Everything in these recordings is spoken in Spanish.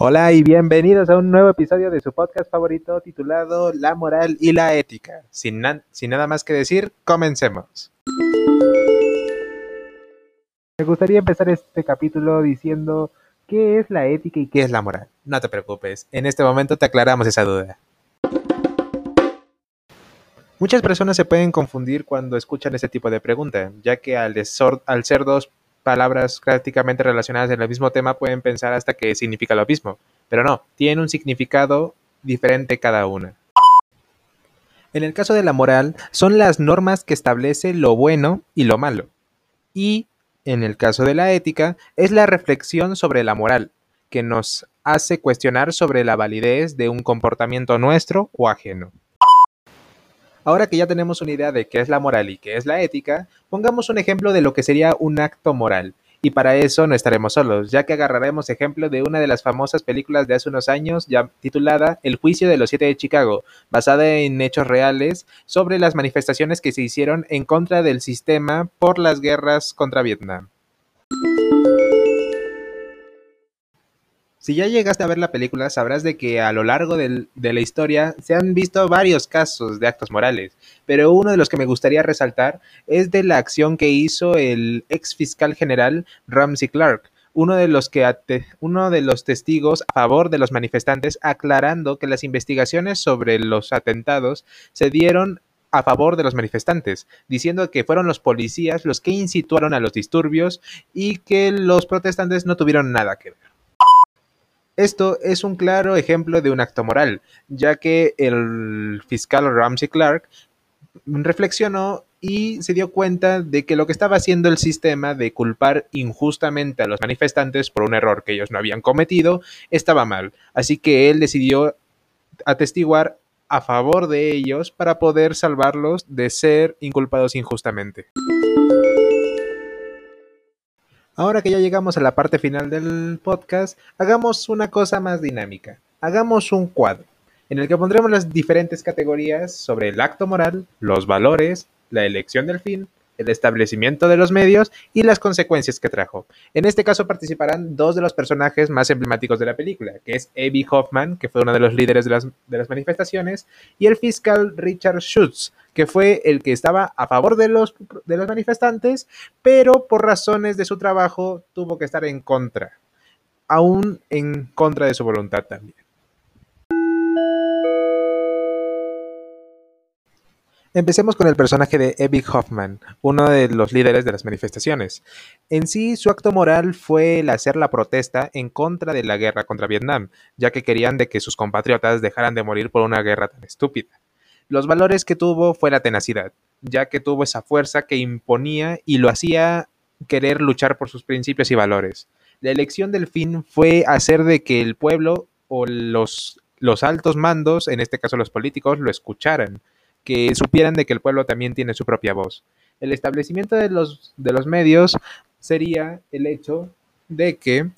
Hola y bienvenidos a un nuevo episodio de su podcast favorito titulado La moral y la ética. Sin, nada más que decir, comencemos. Me gustaría empezar este capítulo diciendo qué es la ética y qué es la moral. No te preocupes, en este momento te aclaramos esa duda. Muchas personas se pueden confundir cuando escuchan este tipo de pregunta, ya que al, al ser dos palabras prácticamente relacionadas en el mismo tema pueden pensar hasta que significa lo mismo, pero no, tienen un significado diferente cada una. En el caso de la moral, son las normas que establece lo bueno y lo malo. Y, en el caso de la ética, es la reflexión sobre la moral, que nos hace cuestionar sobre la validez de un comportamiento nuestro o ajeno. Ahora que ya tenemos una idea de qué es la moral y qué es la ética, pongamos un ejemplo de lo que sería un acto moral. Y para eso no estaremos solos, ya que agarraremos ejemplo de una de las famosas películas de hace unos años, ya titulada El juicio de los siete de Chicago, basada en hechos reales sobre las manifestaciones que se hicieron en contra del sistema por las guerras contra Vietnam. Si ya llegaste a ver la película, sabrás de que a lo largo de la historia se han visto varios casos de actos morales, pero uno de los que me gustaría resaltar es de la acción que hizo el ex fiscal general Ramsey Clark, uno de los que uno de los testigos a favor de los manifestantes aclarando que las investigaciones sobre los atentados se dieron a favor de los manifestantes, diciendo que fueron los policías los que incitaron a los disturbios y que los protestantes no tuvieron nada que ver. Esto es un claro ejemplo de un acto moral, ya que el fiscal Ramsey Clark reflexionó y se dio cuenta de que lo que estaba haciendo el sistema de culpar injustamente a los manifestantes por un error que ellos no habían cometido estaba mal. Así que él decidió atestiguar a favor de ellos para poder salvarlos de ser inculpados injustamente. Ahora que ya llegamos a la parte final del podcast, hagamos una cosa más dinámica. Hagamos un cuadro en el que pondremos las diferentes categorías sobre el acto moral, los valores, la elección del fin, el establecimiento de los medios y las consecuencias que trajo. En este caso participarán dos de los personajes más emblemáticos de la película, que es Abby Hoffman, que fue uno de los líderes de las, manifestaciones, y el fiscal Richard Schutz, que fue el que estaba a favor de los, de los manifestantes, pero por razones de su trabajo tuvo que estar en contra, aún en contra de su voluntad también. Empecemos con el personaje de Abby Hoffman, uno de los líderes de las manifestaciones. En sí, su acto moral fue el hacer la protesta en contra de la guerra contra Vietnam, ya que querían de que sus compatriotas dejaran de morir por una guerra tan estúpida. Los valores que tuvo fue la tenacidad, ya que tuvo esa fuerza que imponía y lo hacía querer luchar por sus principios y valores. La elección del fin fue hacer de que el pueblo o los, los altos mandos, en este caso los políticos, lo escucharan que supieran de que el pueblo también tiene su propia voz. El establecimiento de los, de los medios sería el hecho de que,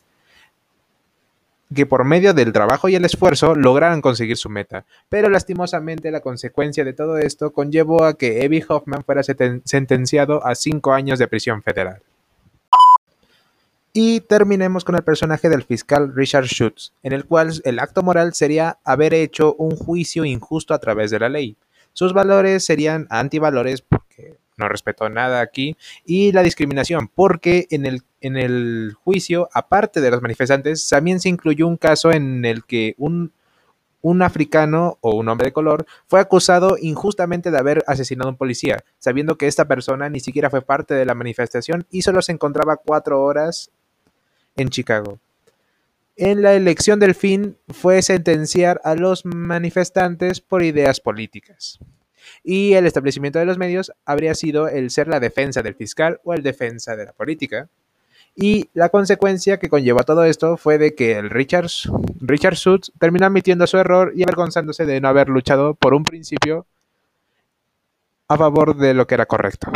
que por medio del trabajo y el esfuerzo lograran conseguir su meta. Pero lastimosamente la consecuencia de todo esto conllevó a que Evie Hoffman fuera sentenciado a cinco años de prisión federal. Y terminemos con el personaje del fiscal Richard Schutz, en el cual el acto moral sería haber hecho un juicio injusto a través de la ley. Sus valores serían antivalores no respetó nada aquí y la discriminación porque en el, en el juicio, aparte de los manifestantes, también se incluyó un caso en el que un, un africano o un hombre de color fue acusado injustamente de haber asesinado a un policía, sabiendo que esta persona ni siquiera fue parte de la manifestación y solo se encontraba cuatro horas en Chicago en la elección del fin fue sentenciar a los manifestantes por ideas políticas. Y el establecimiento de los medios habría sido el ser la defensa del fiscal o el defensa de la política. Y la consecuencia que conllevó todo esto fue de que el Richard, Richard Sutz terminó admitiendo su error y avergonzándose de no haber luchado por un principio a favor de lo que era correcto.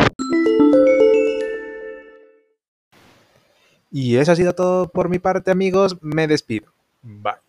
Y eso ha sido todo por mi parte, amigos. Me despido. Bye.